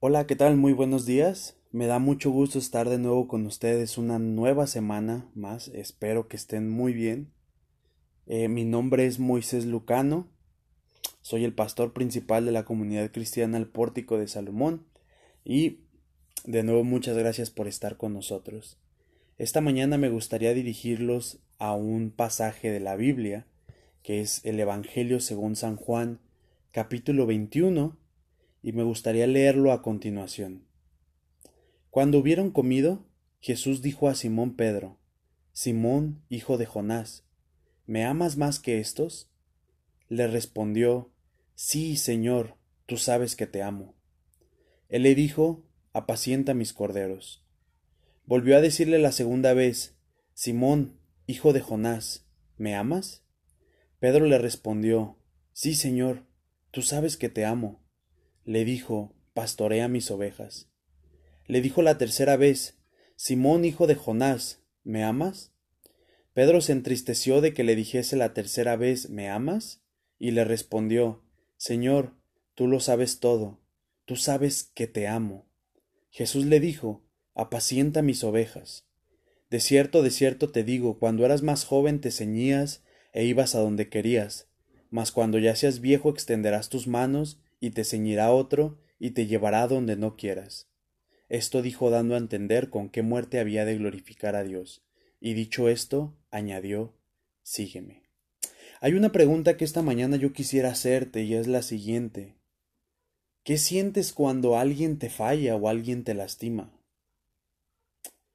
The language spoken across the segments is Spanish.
Hola, ¿qué tal? Muy buenos días. Me da mucho gusto estar de nuevo con ustedes una nueva semana más. Espero que estén muy bien. Eh, mi nombre es Moisés Lucano. Soy el pastor principal de la comunidad cristiana El Pórtico de Salomón. Y de nuevo muchas gracias por estar con nosotros. Esta mañana me gustaría dirigirlos a un pasaje de la Biblia, que es el Evangelio según San Juan, capítulo 21 y me gustaría leerlo a continuación. Cuando hubieron comido, Jesús dijo a Simón Pedro, Simón, hijo de Jonás, ¿me amas más que estos? Le respondió, Sí, Señor, tú sabes que te amo. Él le dijo, Apacienta mis corderos. Volvió a decirle la segunda vez, Simón, hijo de Jonás, ¿me amas? Pedro le respondió, Sí, Señor, tú sabes que te amo. Le dijo, Pastorea mis ovejas. Le dijo la tercera vez, Simón hijo de Jonás, ¿me amas? Pedro se entristeció de que le dijese la tercera vez, ¿me amas? Y le respondió, Señor, tú lo sabes todo, tú sabes que te amo. Jesús le dijo, Apacienta mis ovejas. De cierto, de cierto te digo, cuando eras más joven te ceñías e ibas a donde querías, mas cuando ya seas viejo extenderás tus manos y te ceñirá otro, y te llevará donde no quieras. Esto dijo dando a entender con qué muerte había de glorificar a Dios. Y dicho esto, añadió, Sígueme. Hay una pregunta que esta mañana yo quisiera hacerte y es la siguiente. ¿Qué sientes cuando alguien te falla o alguien te lastima?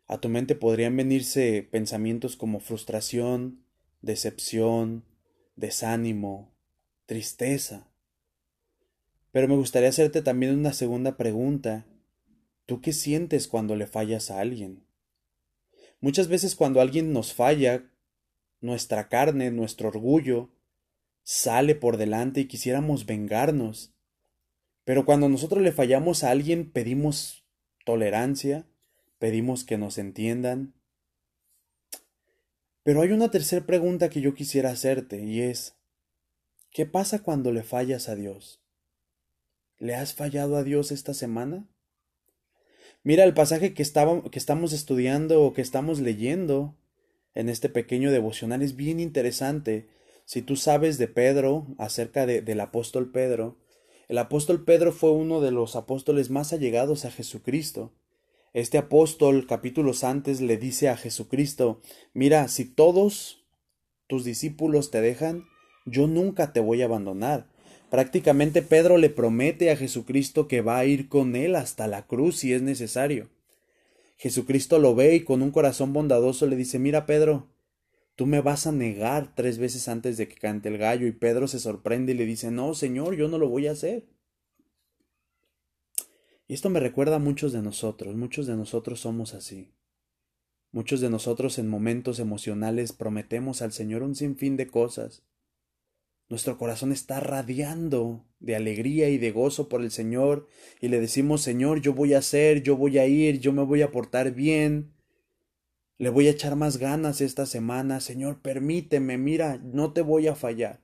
A tu mente podrían venirse pensamientos como frustración, decepción, desánimo, tristeza. Pero me gustaría hacerte también una segunda pregunta. ¿Tú qué sientes cuando le fallas a alguien? Muchas veces cuando alguien nos falla, nuestra carne, nuestro orgullo, sale por delante y quisiéramos vengarnos. Pero cuando nosotros le fallamos a alguien, pedimos tolerancia, pedimos que nos entiendan. Pero hay una tercera pregunta que yo quisiera hacerte y es, ¿qué pasa cuando le fallas a Dios? ¿Le has fallado a Dios esta semana? Mira el pasaje que, que estamos estudiando o que estamos leyendo en este pequeño devocional es bien interesante. Si tú sabes de Pedro, acerca de, del apóstol Pedro, el apóstol Pedro fue uno de los apóstoles más allegados a Jesucristo. Este apóstol, capítulos antes, le dice a Jesucristo, mira, si todos tus discípulos te dejan, yo nunca te voy a abandonar. Prácticamente Pedro le promete a Jesucristo que va a ir con él hasta la cruz si es necesario. Jesucristo lo ve y con un corazón bondadoso le dice Mira Pedro, tú me vas a negar tres veces antes de que cante el gallo y Pedro se sorprende y le dice No, Señor, yo no lo voy a hacer. Y esto me recuerda a muchos de nosotros, muchos de nosotros somos así. Muchos de nosotros en momentos emocionales prometemos al Señor un sinfín de cosas, nuestro corazón está radiando de alegría y de gozo por el Señor y le decimos, Señor, yo voy a hacer, yo voy a ir, yo me voy a portar bien, le voy a echar más ganas esta semana, Señor, permíteme, mira, no te voy a fallar.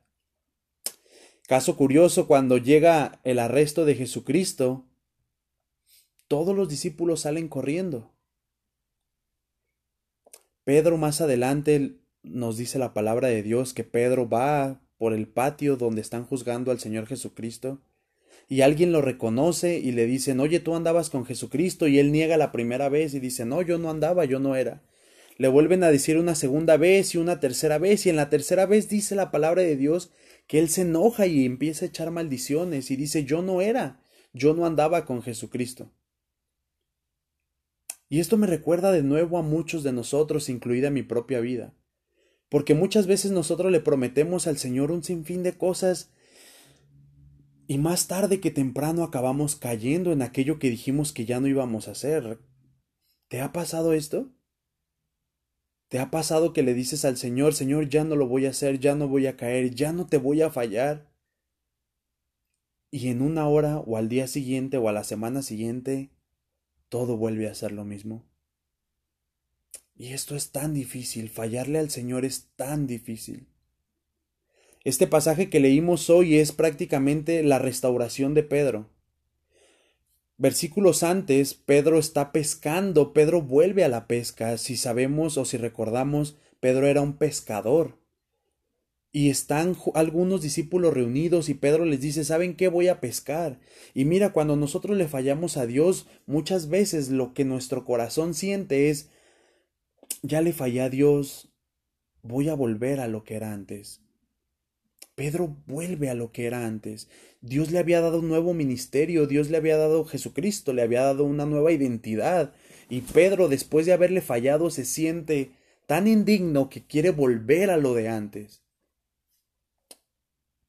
Caso curioso, cuando llega el arresto de Jesucristo, todos los discípulos salen corriendo. Pedro más adelante nos dice la palabra de Dios que Pedro va por el patio donde están juzgando al Señor Jesucristo, y alguien lo reconoce y le dicen, oye, tú andabas con Jesucristo, y él niega la primera vez y dice, no, yo no andaba, yo no era. Le vuelven a decir una segunda vez y una tercera vez, y en la tercera vez dice la palabra de Dios que él se enoja y empieza a echar maldiciones y dice, yo no era, yo no andaba con Jesucristo. Y esto me recuerda de nuevo a muchos de nosotros, incluida mi propia vida. Porque muchas veces nosotros le prometemos al Señor un sinfín de cosas y más tarde que temprano acabamos cayendo en aquello que dijimos que ya no íbamos a hacer. ¿Te ha pasado esto? ¿Te ha pasado que le dices al Señor, Señor, ya no lo voy a hacer, ya no voy a caer, ya no te voy a fallar? Y en una hora o al día siguiente o a la semana siguiente, todo vuelve a ser lo mismo. Y esto es tan difícil, fallarle al Señor es tan difícil. Este pasaje que leímos hoy es prácticamente la restauración de Pedro. Versículos antes, Pedro está pescando, Pedro vuelve a la pesca, si sabemos o si recordamos, Pedro era un pescador. Y están algunos discípulos reunidos y Pedro les dice, ¿saben qué? Voy a pescar. Y mira, cuando nosotros le fallamos a Dios, muchas veces lo que nuestro corazón siente es, ya le fallé a Dios, voy a volver a lo que era antes. Pedro vuelve a lo que era antes. Dios le había dado un nuevo ministerio, Dios le había dado Jesucristo, le había dado una nueva identidad. Y Pedro, después de haberle fallado, se siente tan indigno que quiere volver a lo de antes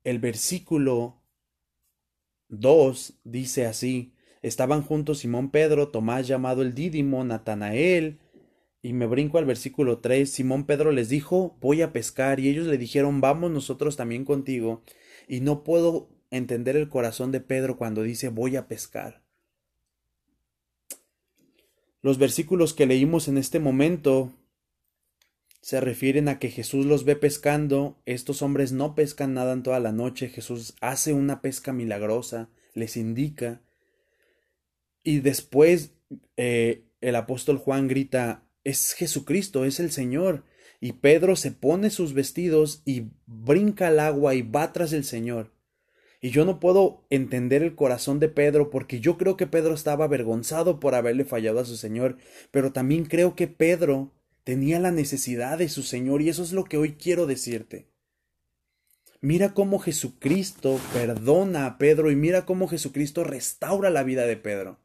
el versículo 2 dice así, estaban juntos Simón Pedro, Tomás llamado el Dídimo, Natanael, y me brinco al versículo 3, Simón Pedro les dijo, voy a pescar, y ellos le dijeron, vamos nosotros también contigo, y no puedo entender el corazón de Pedro cuando dice, voy a pescar. Los versículos que leímos en este momento se refieren a que Jesús los ve pescando, estos hombres no pescan nada en toda la noche, Jesús hace una pesca milagrosa, les indica, y después eh, el apóstol Juan grita, es Jesucristo, es el Señor, y Pedro se pone sus vestidos y brinca al agua y va tras el Señor. Y yo no puedo entender el corazón de Pedro porque yo creo que Pedro estaba avergonzado por haberle fallado a su Señor, pero también creo que Pedro tenía la necesidad de su Señor y eso es lo que hoy quiero decirte. Mira cómo Jesucristo perdona a Pedro y mira cómo Jesucristo restaura la vida de Pedro.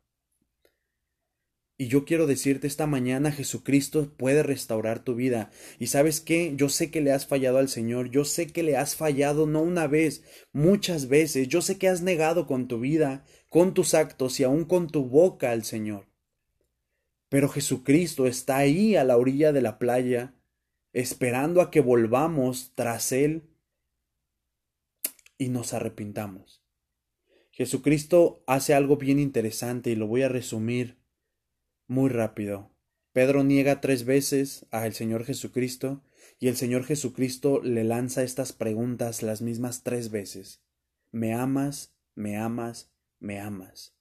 Y yo quiero decirte esta mañana, Jesucristo puede restaurar tu vida. Y sabes qué, yo sé que le has fallado al Señor, yo sé que le has fallado no una vez, muchas veces, yo sé que has negado con tu vida, con tus actos y aún con tu boca al Señor. Pero Jesucristo está ahí a la orilla de la playa, esperando a que volvamos tras Él y nos arrepintamos. Jesucristo hace algo bien interesante y lo voy a resumir muy rápido. Pedro niega tres veces al Señor Jesucristo y el Señor Jesucristo le lanza estas preguntas las mismas tres veces. ¿Me amas? ¿Me amas? ¿Me amas?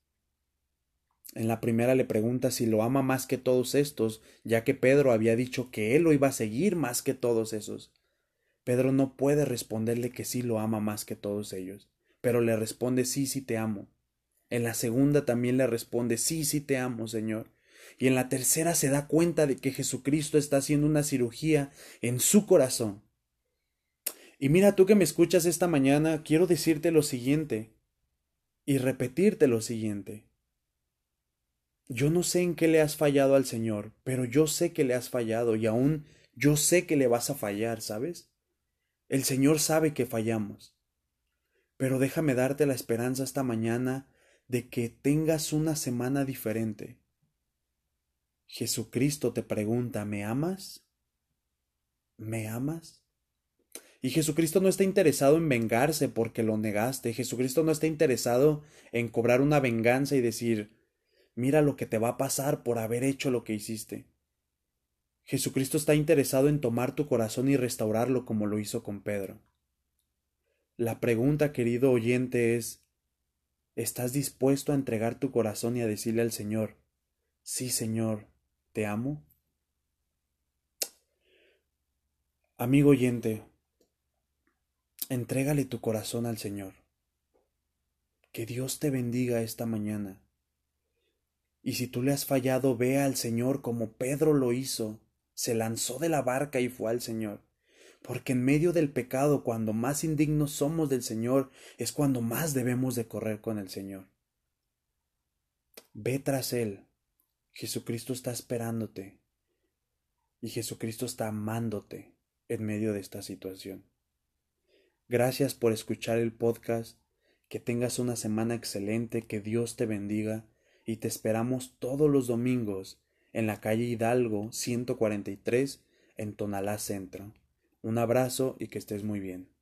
En la primera le pregunta si lo ama más que todos estos, ya que Pedro había dicho que él lo iba a seguir más que todos esos. Pedro no puede responderle que sí lo ama más que todos ellos, pero le responde sí, sí te amo. En la segunda también le responde sí, sí te amo, Señor. Y en la tercera se da cuenta de que Jesucristo está haciendo una cirugía en su corazón. Y mira tú que me escuchas esta mañana, quiero decirte lo siguiente y repetirte lo siguiente. Yo no sé en qué le has fallado al Señor, pero yo sé que le has fallado y aún yo sé que le vas a fallar, ¿sabes? El Señor sabe que fallamos. Pero déjame darte la esperanza esta mañana de que tengas una semana diferente. Jesucristo te pregunta, ¿me amas? ¿Me amas? Y Jesucristo no está interesado en vengarse porque lo negaste. Jesucristo no está interesado en cobrar una venganza y decir, Mira lo que te va a pasar por haber hecho lo que hiciste. Jesucristo está interesado en tomar tu corazón y restaurarlo como lo hizo con Pedro. La pregunta, querido oyente, es ¿Estás dispuesto a entregar tu corazón y a decirle al Señor, sí, Señor, te amo? Amigo oyente, entrégale tu corazón al Señor. Que Dios te bendiga esta mañana. Y si tú le has fallado, ve al Señor como Pedro lo hizo. Se lanzó de la barca y fue al Señor. Porque en medio del pecado, cuando más indignos somos del Señor, es cuando más debemos de correr con el Señor. Ve tras Él. Jesucristo está esperándote. Y Jesucristo está amándote en medio de esta situación. Gracias por escuchar el podcast. Que tengas una semana excelente. Que Dios te bendiga y te esperamos todos los domingos en la calle Hidalgo 143 en Tonalá Centro. Un abrazo y que estés muy bien.